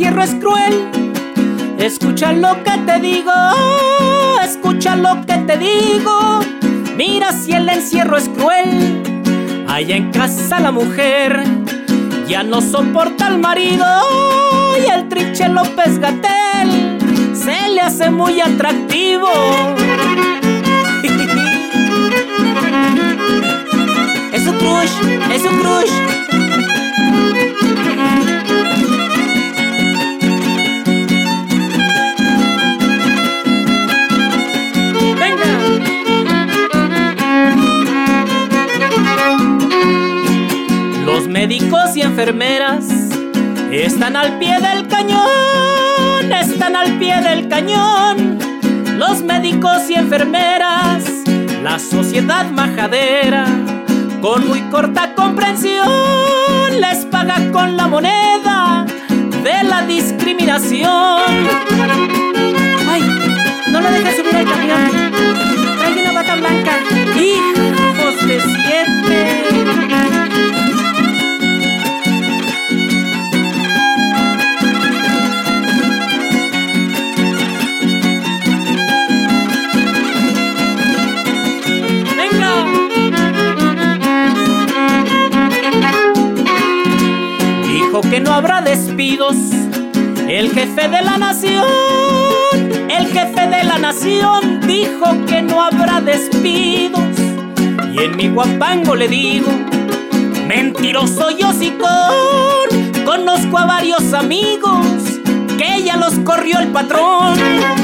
encierro es cruel. Escucha lo que te digo, escucha lo que te digo. Mira si el encierro es cruel. Allá en casa la mujer ya no soporta al marido y el trinche López Gatel se le hace muy atractivo. es un crush, es un crush. Médicos y enfermeras están al pie del cañón, están al pie del cañón. Los médicos y enfermeras, la sociedad majadera, con muy corta comprensión, les paga con la moneda de la discriminación. Que no habrá despidos. El jefe de la nación, el jefe de la nación dijo que no habrá despidos. Y en mi guapango le digo, mentiroso yo con conozco a varios amigos que ya los corrió el patrón.